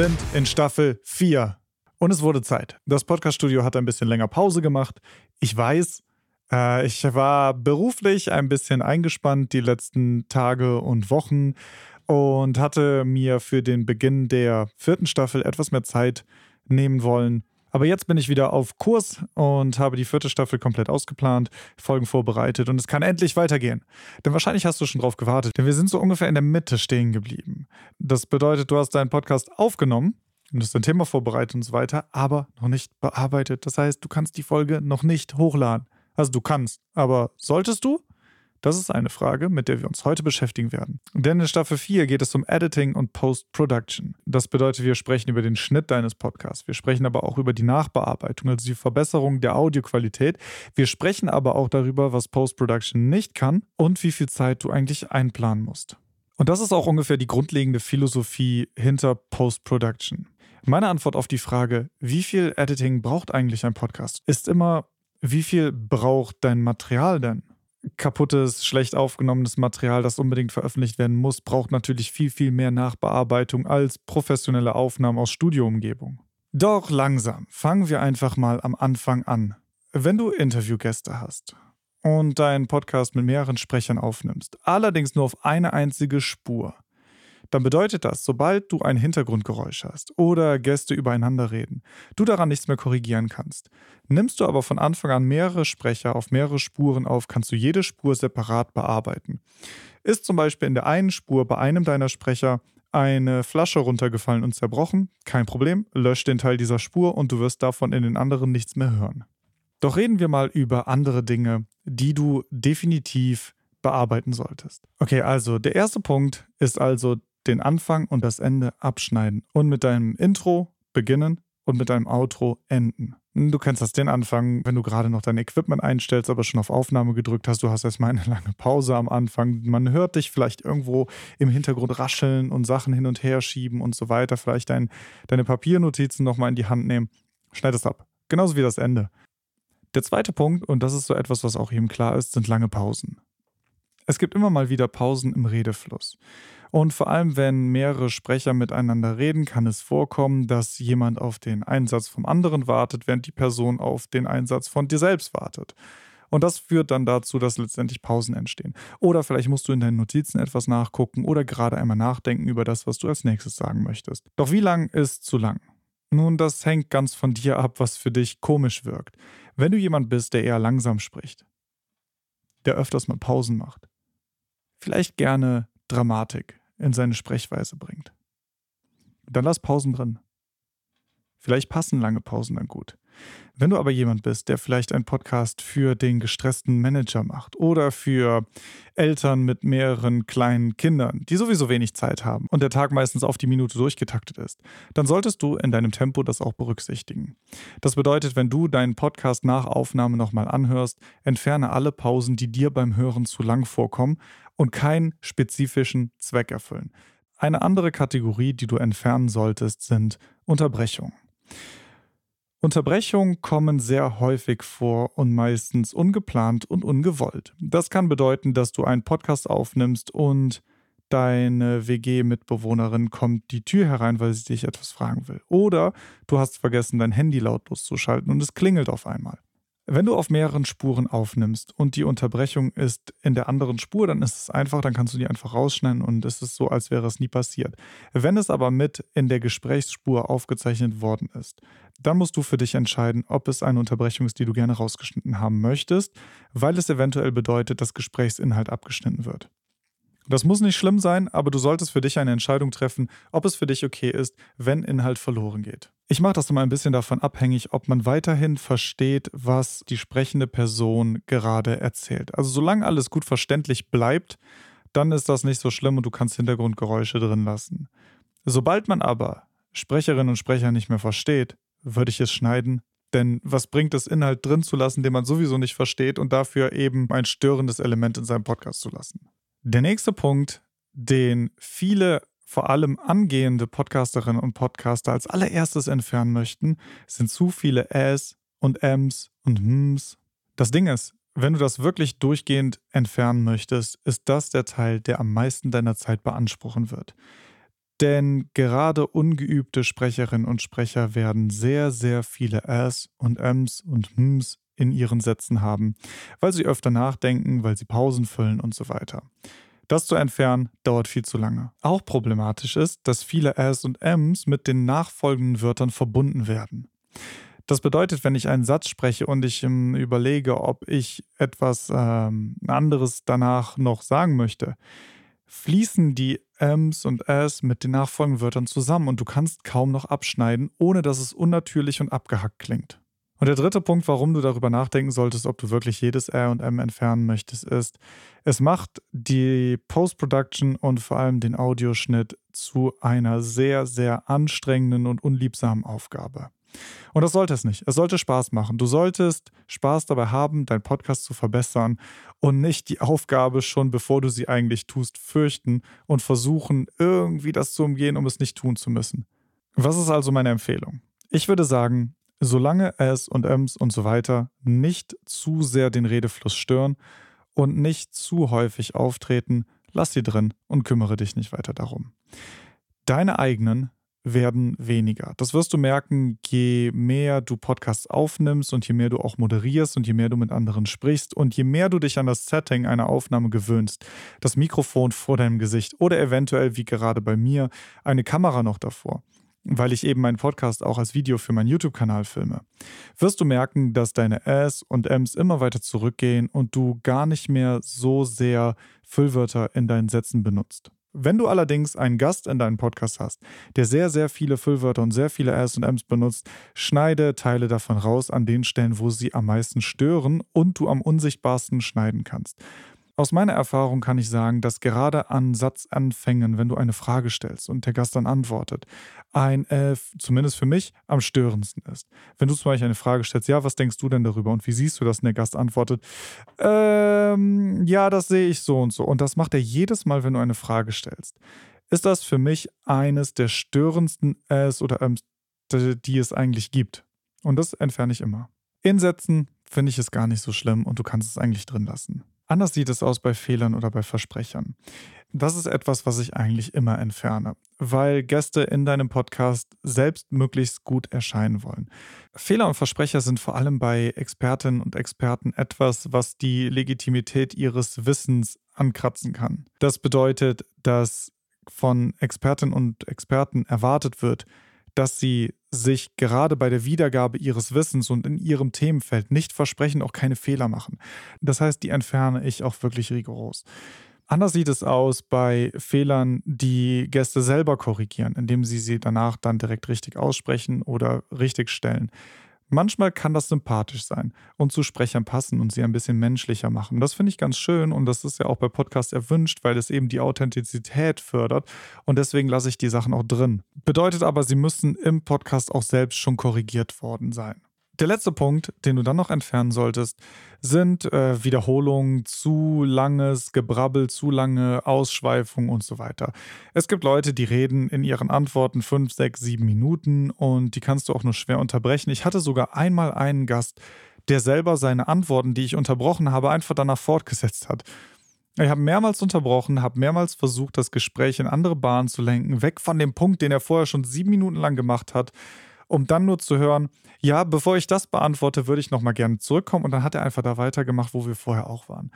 Sind in Staffel 4 und es wurde Zeit. Das Podcaststudio hat ein bisschen länger Pause gemacht. Ich weiß, äh, ich war beruflich ein bisschen eingespannt die letzten Tage und Wochen und hatte mir für den Beginn der vierten Staffel etwas mehr Zeit nehmen wollen. Aber jetzt bin ich wieder auf Kurs und habe die vierte Staffel komplett ausgeplant, Folgen vorbereitet und es kann endlich weitergehen. Denn wahrscheinlich hast du schon drauf gewartet, denn wir sind so ungefähr in der Mitte stehen geblieben. Das bedeutet, du hast deinen Podcast aufgenommen und hast dein Thema vorbereitet und so weiter, aber noch nicht bearbeitet. Das heißt, du kannst die Folge noch nicht hochladen. Also du kannst, aber solltest du? Das ist eine Frage, mit der wir uns heute beschäftigen werden. Denn in Staffel 4 geht es um Editing und Post-Production. Das bedeutet, wir sprechen über den Schnitt deines Podcasts. Wir sprechen aber auch über die Nachbearbeitung, also die Verbesserung der Audioqualität. Wir sprechen aber auch darüber, was Post-Production nicht kann und wie viel Zeit du eigentlich einplanen musst. Und das ist auch ungefähr die grundlegende Philosophie hinter Post-Production. Meine Antwort auf die Frage, wie viel Editing braucht eigentlich ein Podcast, ist immer, wie viel braucht dein Material denn? Kaputtes, schlecht aufgenommenes Material, das unbedingt veröffentlicht werden muss, braucht natürlich viel, viel mehr Nachbearbeitung als professionelle Aufnahmen aus Studioumgebung. Doch langsam, fangen wir einfach mal am Anfang an. Wenn du Interviewgäste hast und deinen Podcast mit mehreren Sprechern aufnimmst, allerdings nur auf eine einzige Spur, dann bedeutet das, sobald du ein Hintergrundgeräusch hast oder Gäste übereinander reden, du daran nichts mehr korrigieren kannst. Nimmst du aber von Anfang an mehrere Sprecher auf mehrere Spuren auf, kannst du jede Spur separat bearbeiten. Ist zum Beispiel in der einen Spur bei einem deiner Sprecher eine Flasche runtergefallen und zerbrochen, kein Problem, lösch den Teil dieser Spur und du wirst davon in den anderen nichts mehr hören. Doch reden wir mal über andere Dinge, die du definitiv bearbeiten solltest. Okay, also der erste Punkt ist also den Anfang und das Ende abschneiden und mit deinem Intro beginnen und mit deinem Outro enden. Du kennst das den Anfang, wenn du gerade noch dein Equipment einstellst, aber schon auf Aufnahme gedrückt hast. Du hast erstmal eine lange Pause am Anfang. Man hört dich vielleicht irgendwo im Hintergrund rascheln und Sachen hin und her schieben und so weiter. Vielleicht dein, deine Papiernotizen nochmal in die Hand nehmen. Schneid es ab. Genauso wie das Ende. Der zweite Punkt, und das ist so etwas, was auch jedem klar ist, sind lange Pausen. Es gibt immer mal wieder Pausen im Redefluss. Und vor allem, wenn mehrere Sprecher miteinander reden, kann es vorkommen, dass jemand auf den Einsatz vom anderen wartet, während die Person auf den Einsatz von dir selbst wartet. Und das führt dann dazu, dass letztendlich Pausen entstehen. Oder vielleicht musst du in deinen Notizen etwas nachgucken oder gerade einmal nachdenken über das, was du als nächstes sagen möchtest. Doch wie lang ist zu lang? Nun, das hängt ganz von dir ab, was für dich komisch wirkt. Wenn du jemand bist, der eher langsam spricht, der öfters mal Pausen macht, vielleicht gerne Dramatik, in seine Sprechweise bringt. Dann lass Pausen drin. Vielleicht passen lange Pausen dann gut. Wenn du aber jemand bist, der vielleicht einen Podcast für den gestressten Manager macht oder für Eltern mit mehreren kleinen Kindern, die sowieso wenig Zeit haben und der Tag meistens auf die Minute durchgetaktet ist, dann solltest du in deinem Tempo das auch berücksichtigen. Das bedeutet, wenn du deinen Podcast nach Aufnahme nochmal anhörst, entferne alle Pausen, die dir beim Hören zu lang vorkommen und keinen spezifischen Zweck erfüllen. Eine andere Kategorie, die du entfernen solltest, sind Unterbrechungen. Unterbrechungen kommen sehr häufig vor und meistens ungeplant und ungewollt. Das kann bedeuten, dass du einen Podcast aufnimmst und deine WG-Mitbewohnerin kommt die Tür herein, weil sie dich etwas fragen will. Oder du hast vergessen, dein Handy lautlos zu schalten und es klingelt auf einmal. Wenn du auf mehreren Spuren aufnimmst und die Unterbrechung ist in der anderen Spur, dann ist es einfach, dann kannst du die einfach rausschneiden und es ist so, als wäre es nie passiert. Wenn es aber mit in der Gesprächsspur aufgezeichnet worden ist, dann musst du für dich entscheiden, ob es eine Unterbrechung ist, die du gerne rausgeschnitten haben möchtest, weil es eventuell bedeutet, dass Gesprächsinhalt abgeschnitten wird. Das muss nicht schlimm sein, aber du solltest für dich eine Entscheidung treffen, ob es für dich okay ist, wenn Inhalt verloren geht. Ich mache das immer ein bisschen davon abhängig, ob man weiterhin versteht, was die sprechende Person gerade erzählt. Also solange alles gut verständlich bleibt, dann ist das nicht so schlimm und du kannst Hintergrundgeräusche drin lassen. Sobald man aber Sprecherinnen und Sprecher nicht mehr versteht, würde ich es schneiden. Denn was bringt es, Inhalt drin zu lassen, den man sowieso nicht versteht und dafür eben ein störendes Element in seinem Podcast zu lassen? Der nächste Punkt, den viele, vor allem angehende Podcasterinnen und Podcaster als allererstes entfernen möchten, sind zu viele Äs und Ms und Ms. Das Ding ist, wenn du das wirklich durchgehend entfernen möchtest, ist das der Teil, der am meisten deiner Zeit beanspruchen wird. Denn gerade ungeübte Sprecherinnen und Sprecher werden sehr, sehr viele Äs und Ms und Ms in ihren Sätzen haben, weil sie öfter nachdenken, weil sie Pausen füllen und so weiter. Das zu entfernen dauert viel zu lange. Auch problematisch ist, dass viele Äs und Ms mit den nachfolgenden Wörtern verbunden werden. Das bedeutet, wenn ich einen Satz spreche und ich ähm, überlege, ob ich etwas ähm, anderes danach noch sagen möchte, fließen die Ms und S mit den nachfolgenden Wörtern zusammen und du kannst kaum noch abschneiden, ohne dass es unnatürlich und abgehackt klingt. Und der dritte Punkt, warum du darüber nachdenken solltest, ob du wirklich jedes R und M entfernen möchtest, ist, es macht die Post-Production und vor allem den Audioschnitt zu einer sehr, sehr anstrengenden und unliebsamen Aufgabe. Und das sollte es nicht. Es sollte Spaß machen. Du solltest Spaß dabei haben, deinen Podcast zu verbessern und nicht die Aufgabe schon, bevor du sie eigentlich tust, fürchten und versuchen, irgendwie das zu umgehen, um es nicht tun zu müssen. Was ist also meine Empfehlung? Ich würde sagen, solange S und Ms und so weiter nicht zu sehr den Redefluss stören und nicht zu häufig auftreten, lass sie drin und kümmere dich nicht weiter darum. Deine eigenen werden weniger. Das wirst du merken, je mehr du Podcasts aufnimmst und je mehr du auch moderierst und je mehr du mit anderen sprichst und je mehr du dich an das Setting einer Aufnahme gewöhnst, das Mikrofon vor deinem Gesicht oder eventuell, wie gerade bei mir, eine Kamera noch davor, weil ich eben meinen Podcast auch als Video für meinen YouTube-Kanal filme, wirst du merken, dass deine S und Ms immer weiter zurückgehen und du gar nicht mehr so sehr Füllwörter in deinen Sätzen benutzt. Wenn du allerdings einen Gast in deinem Podcast hast, der sehr, sehr viele Füllwörter und sehr viele S und Ms benutzt, schneide Teile davon raus an den Stellen, wo sie am meisten stören und du am unsichtbarsten schneiden kannst. Aus meiner Erfahrung kann ich sagen, dass gerade an Satzanfängen, wenn du eine Frage stellst und der Gast dann antwortet, ein, äh, zumindest für mich, am störendsten ist. Wenn du zum Beispiel eine Frage stellst, ja, was denkst du denn darüber und wie siehst du das? Und der Gast antwortet, ähm, ja, das sehe ich so und so. Und das macht er jedes Mal, wenn du eine Frage stellst. Ist das für mich eines der störendsten Äs oder Äms, die es eigentlich gibt? Und das entferne ich immer. In Sätzen finde ich es gar nicht so schlimm und du kannst es eigentlich drin lassen. Anders sieht es aus bei Fehlern oder bei Versprechern. Das ist etwas, was ich eigentlich immer entferne, weil Gäste in deinem Podcast selbst möglichst gut erscheinen wollen. Fehler und Versprecher sind vor allem bei Expertinnen und Experten etwas, was die Legitimität ihres Wissens ankratzen kann. Das bedeutet, dass von Expertinnen und Experten erwartet wird, dass sie sich gerade bei der Wiedergabe ihres Wissens und in ihrem Themenfeld nicht versprechen, auch keine Fehler machen. Das heißt, die entferne ich auch wirklich rigoros. Anders sieht es aus bei Fehlern, die Gäste selber korrigieren, indem sie sie danach dann direkt richtig aussprechen oder richtig stellen. Manchmal kann das sympathisch sein und zu Sprechern passen und sie ein bisschen menschlicher machen. Das finde ich ganz schön und das ist ja auch bei Podcasts erwünscht, weil es eben die Authentizität fördert und deswegen lasse ich die Sachen auch drin. Bedeutet aber, sie müssen im Podcast auch selbst schon korrigiert worden sein. Der letzte Punkt, den du dann noch entfernen solltest, sind äh, Wiederholungen, zu langes Gebrabbel, zu lange Ausschweifungen und so weiter. Es gibt Leute, die reden in ihren Antworten fünf, sechs, sieben Minuten und die kannst du auch nur schwer unterbrechen. Ich hatte sogar einmal einen Gast, der selber seine Antworten, die ich unterbrochen habe, einfach danach fortgesetzt hat. Ich habe mehrmals unterbrochen, habe mehrmals versucht, das Gespräch in andere Bahnen zu lenken, weg von dem Punkt, den er vorher schon sieben Minuten lang gemacht hat um dann nur zu hören, ja, bevor ich das beantworte, würde ich nochmal gerne zurückkommen. Und dann hat er einfach da weitergemacht, wo wir vorher auch waren.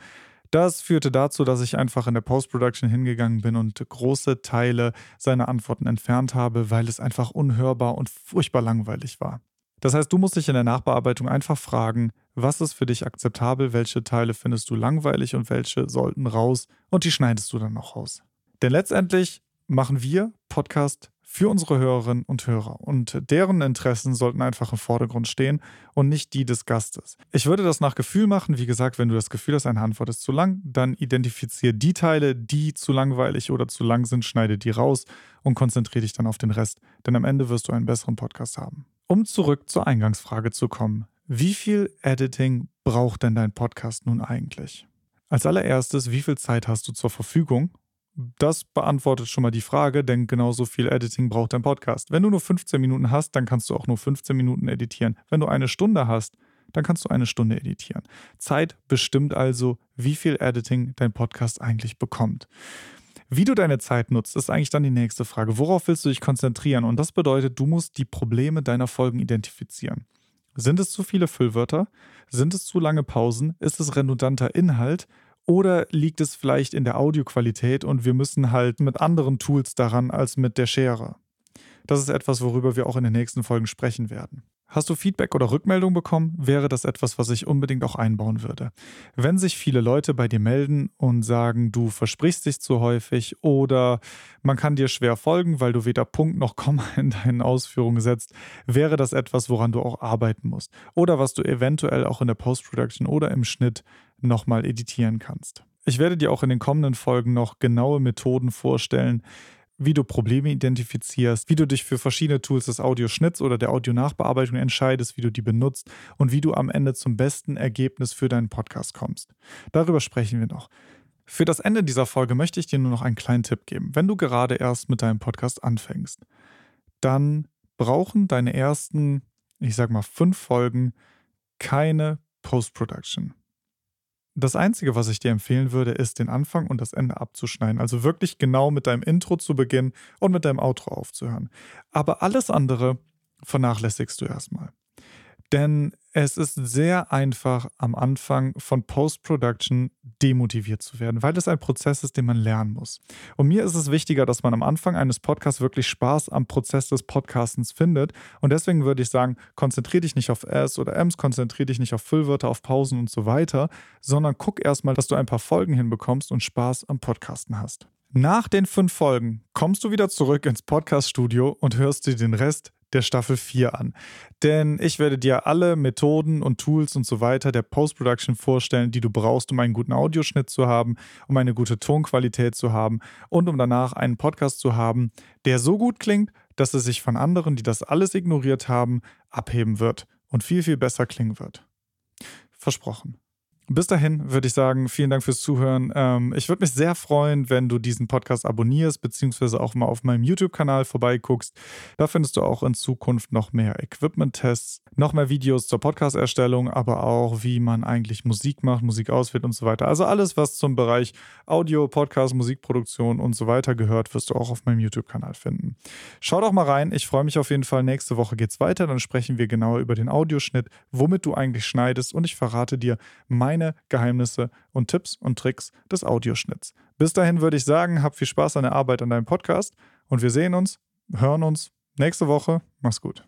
Das führte dazu, dass ich einfach in der Post-Production hingegangen bin und große Teile seiner Antworten entfernt habe, weil es einfach unhörbar und furchtbar langweilig war. Das heißt, du musst dich in der Nachbearbeitung einfach fragen, was ist für dich akzeptabel, welche Teile findest du langweilig und welche sollten raus und die schneidest du dann noch raus. Denn letztendlich machen wir Podcast für unsere Hörerinnen und Hörer. Und deren Interessen sollten einfach im Vordergrund stehen und nicht die des Gastes. Ich würde das nach Gefühl machen. Wie gesagt, wenn du das Gefühl hast, eine Antwort ist zu lang, dann identifiziere die Teile, die zu langweilig oder zu lang sind, schneide die raus und konzentriere dich dann auf den Rest. Denn am Ende wirst du einen besseren Podcast haben. Um zurück zur Eingangsfrage zu kommen. Wie viel Editing braucht denn dein Podcast nun eigentlich? Als allererstes, wie viel Zeit hast du zur Verfügung das beantwortet schon mal die Frage, denn genauso viel Editing braucht dein Podcast. Wenn du nur 15 Minuten hast, dann kannst du auch nur 15 Minuten editieren. Wenn du eine Stunde hast, dann kannst du eine Stunde editieren. Zeit bestimmt also, wie viel Editing dein Podcast eigentlich bekommt. Wie du deine Zeit nutzt, ist eigentlich dann die nächste Frage. Worauf willst du dich konzentrieren? Und das bedeutet, du musst die Probleme deiner Folgen identifizieren. Sind es zu viele Füllwörter? Sind es zu lange Pausen? Ist es redundanter Inhalt? Oder liegt es vielleicht in der Audioqualität und wir müssen halt mit anderen Tools daran als mit der Schere? Das ist etwas, worüber wir auch in den nächsten Folgen sprechen werden. Hast du Feedback oder Rückmeldung bekommen, wäre das etwas, was ich unbedingt auch einbauen würde. Wenn sich viele Leute bei dir melden und sagen, du versprichst dich zu häufig oder man kann dir schwer folgen, weil du weder Punkt noch Komma in deinen Ausführungen setzt, wäre das etwas, woran du auch arbeiten musst. Oder was du eventuell auch in der Post-Production oder im Schnitt nochmal editieren kannst. Ich werde dir auch in den kommenden Folgen noch genaue Methoden vorstellen, wie du Probleme identifizierst, wie du dich für verschiedene Tools des Audioschnitts oder der Audionachbearbeitung entscheidest, wie du die benutzt und wie du am Ende zum besten Ergebnis für deinen Podcast kommst. Darüber sprechen wir noch. Für das Ende dieser Folge möchte ich dir nur noch einen kleinen Tipp geben. Wenn du gerade erst mit deinem Podcast anfängst, dann brauchen deine ersten, ich sag mal, fünf Folgen keine Post-Production. Das Einzige, was ich dir empfehlen würde, ist, den Anfang und das Ende abzuschneiden. Also wirklich genau mit deinem Intro zu beginnen und mit deinem Outro aufzuhören. Aber alles andere vernachlässigst du erstmal. Denn es ist sehr einfach am Anfang von Post-Production demotiviert zu werden, weil es ein Prozess ist, den man lernen muss. Und mir ist es wichtiger, dass man am Anfang eines Podcasts wirklich Spaß am Prozess des Podcastens findet. Und deswegen würde ich sagen, konzentriere dich nicht auf S oder Ms, konzentriere dich nicht auf Füllwörter, auf Pausen und so weiter, sondern guck erstmal, dass du ein paar Folgen hinbekommst und Spaß am Podcasten hast. Nach den fünf Folgen kommst du wieder zurück ins Podcast-Studio und hörst dir den Rest der Staffel 4 an. Denn ich werde dir alle Methoden und Tools und so weiter der Post-Production vorstellen, die du brauchst, um einen guten Audioschnitt zu haben, um eine gute Tonqualität zu haben und um danach einen Podcast zu haben, der so gut klingt, dass es sich von anderen, die das alles ignoriert haben, abheben wird und viel, viel besser klingen wird. Versprochen. Bis dahin würde ich sagen, vielen Dank fürs Zuhören. Ähm, ich würde mich sehr freuen, wenn du diesen Podcast abonnierst, beziehungsweise auch mal auf meinem YouTube-Kanal vorbeiguckst. Da findest du auch in Zukunft noch mehr Equipment-Tests, noch mehr Videos zur Podcast-Erstellung, aber auch, wie man eigentlich Musik macht, Musik auswählt und so weiter. Also alles, was zum Bereich Audio, Podcast, Musikproduktion und so weiter gehört, wirst du auch auf meinem YouTube-Kanal finden. Schau doch mal rein. Ich freue mich auf jeden Fall. Nächste Woche geht's weiter. Dann sprechen wir genauer über den Audioschnitt, womit du eigentlich schneidest und ich verrate dir mein meine Geheimnisse und Tipps und Tricks des Audioschnitts. Bis dahin würde ich sagen, hab viel Spaß an der Arbeit an deinem Podcast und wir sehen uns, hören uns nächste Woche. Mach's gut.